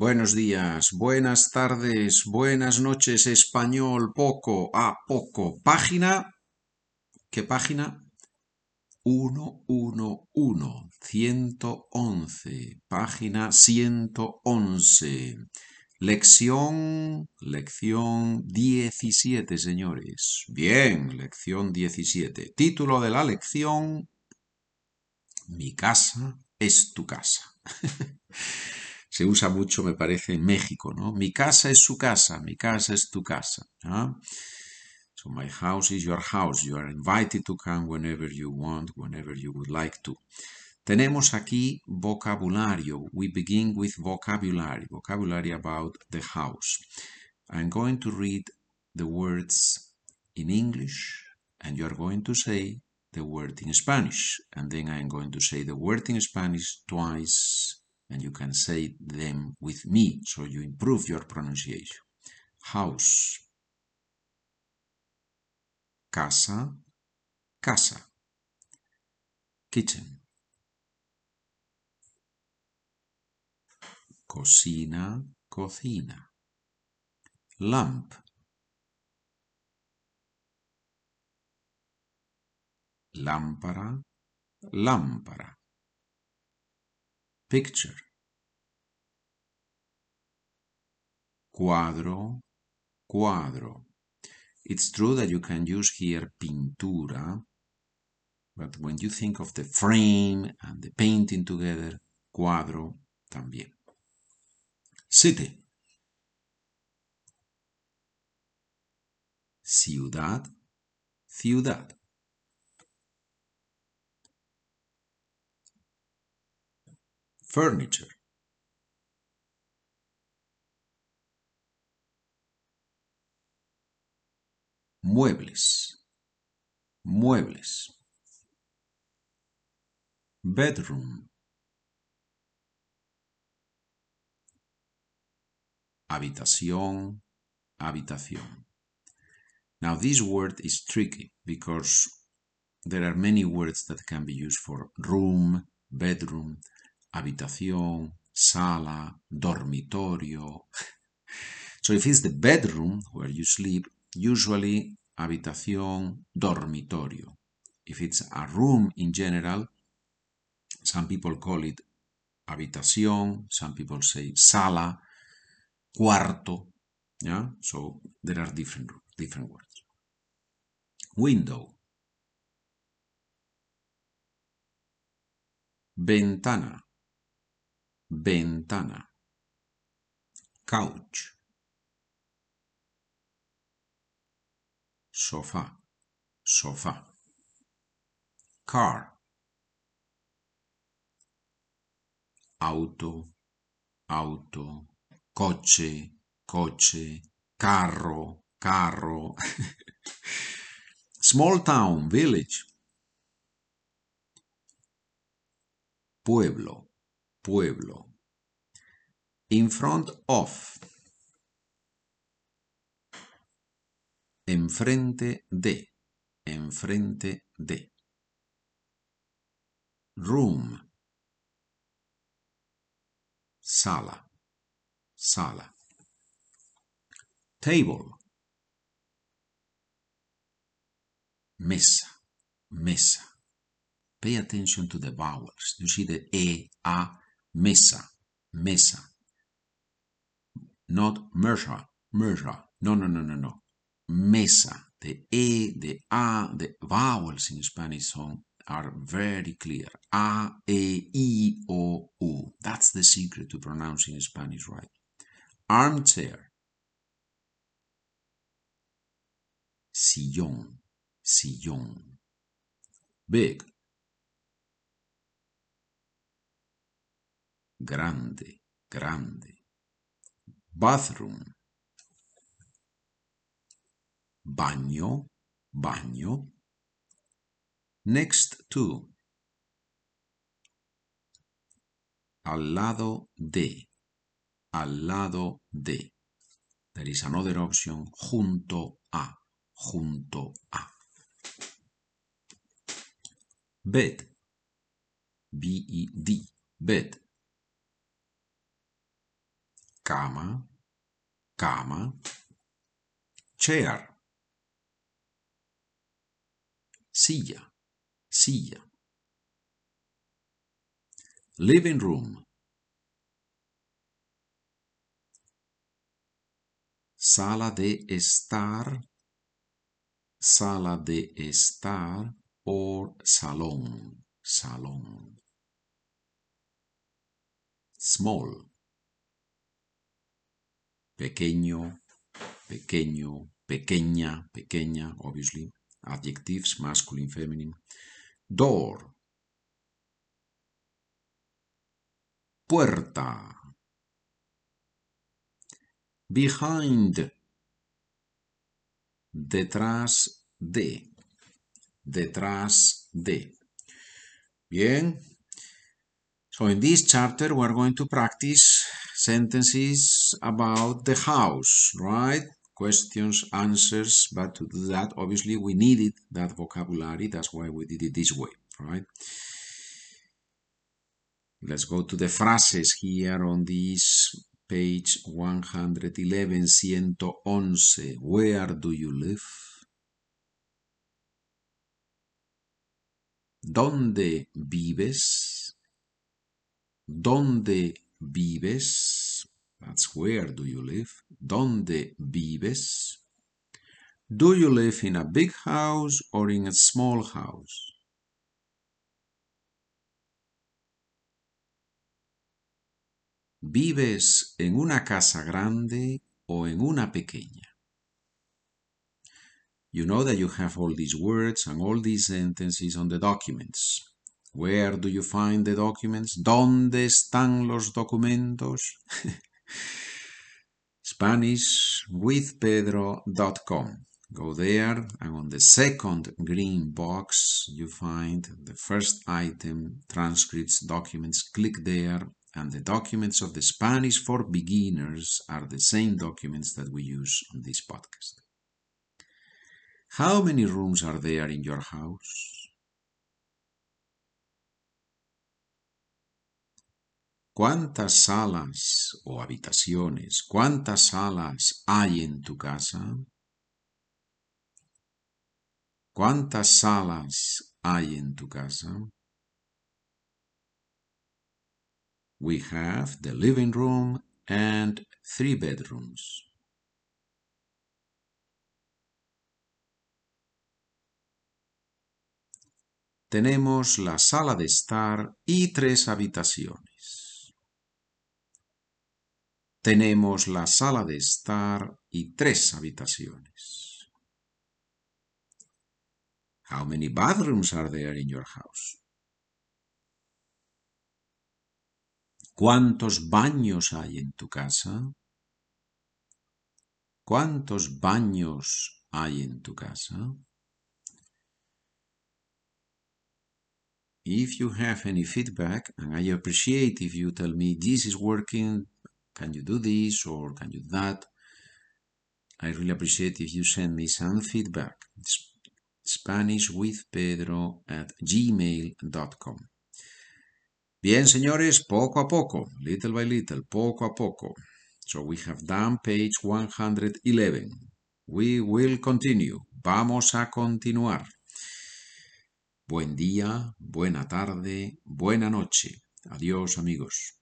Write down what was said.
Buenos días, buenas tardes, buenas noches, español, poco, a poco. Página, ¿qué página? 111, 111, página 111. Lección, lección 17, señores. Bien, lección 17. Título de la lección, Mi casa es tu casa. Se usa mucho, me parece, en México, ¿no? Mi casa es su casa, mi casa es tu casa. So my house is your house. You are invited to come whenever you want, whenever you would like to. Tenemos aquí vocabulario. We begin with vocabulary. Vocabulary about the house. I'm going to read the words in English and you are going to say the word in Spanish. And then I'm going to say the word in Spanish twice and you can say them with me so you improve your pronunciation. House. Casa, casa. Kitchen. Cocina, cocina. Lamp. Lámpara, lámpara. Picture. Cuadro, cuadro. It's true that you can use here pintura, but when you think of the frame and the painting together, cuadro también. City. Ciudad, ciudad. Furniture. Muebles. Muebles. Bedroom. Habitación. Habitación. Now this word is tricky because there are many words that can be used for room, bedroom, habitación, sala, dormitorio. so if it's the bedroom where you sleep, usually habitación, dormitorio. If it's a room in general, some people call it habitación, some people say sala, cuarto. Yeah, so there are different different words. Window. Ventana. Ventana. Couch. Sofá. Sofá. Car. Auto. Auto. Coche. Coche. Carro. Carro. Small town. Village. Pueblo pueblo. In front of. Enfrente de. Enfrente de. Room. Sala. Sala. Table. Mesa. Mesa. Pay attention to the vowels. You see the E, A, mesa, mesa. Not merja, merja. No, no, no, no, no. Mesa. The E, the A, the vowels in Spanish song are very clear. A, E, I, O, U. That's the secret to pronouncing Spanish right. Armchair. Sillón, sillón. Big. Grande, grande. Bathroom. Baño, baño. Next to. Al lado de. Al lado de. There is another option. Junto a. Junto a. Bed. B-E-D. Bed. Cama, cama. Chair, silla, silla. Living room, sala de estar, sala de estar o salón, salón. Small, pequeño, pequeño, pequeña, pequeña, obviously. Adjectives, masculine, feminine. Door, puerta. Behind, detrás de, detrás de. Bien. So in this chapter, we're going to practice sentences about the house, right? Questions, answers, but to do that, obviously, we needed that vocabulary. That's why we did it this way, right? Let's go to the phrases here on this page 111, 111. Where do you live? ¿Dónde vives? ¿Dónde vives? That's where do you live? ¿Dónde vives? Do you live in a big house or in a small house? ¿Vives en una casa grande o en una pequeña? You know that you have all these words and all these sentences on the documents. Where do you find the documents? ¿Dónde están los documentos? SpanishWithPedro.com. Go there and on the second green box you find the first item, transcripts, documents. Click there and the documents of the Spanish for beginners are the same documents that we use on this podcast. How many rooms are there in your house? ¿Cuántas salas o habitaciones, cuántas salas hay en tu casa? ¿Cuántas salas hay en tu casa? We have the living room and three bedrooms. Tenemos la sala de estar y tres habitaciones. Tenemos la sala de estar y tres habitaciones. How many bathrooms are there in your house? ¿Cuántos baños hay en tu casa? ¿Cuántos baños hay en tu casa? If you have any feedback, and I appreciate if you tell me this is working, can you do this or can you do that? I really appreciate if you send me some feedback. Spanish with Pedro at gmail.com. Bien, señores, poco a poco, little by little, poco a poco. So we have done page 111. We will continue. Vamos a continuar. Buen día, buena tarde, buena noche. Adiós amigos.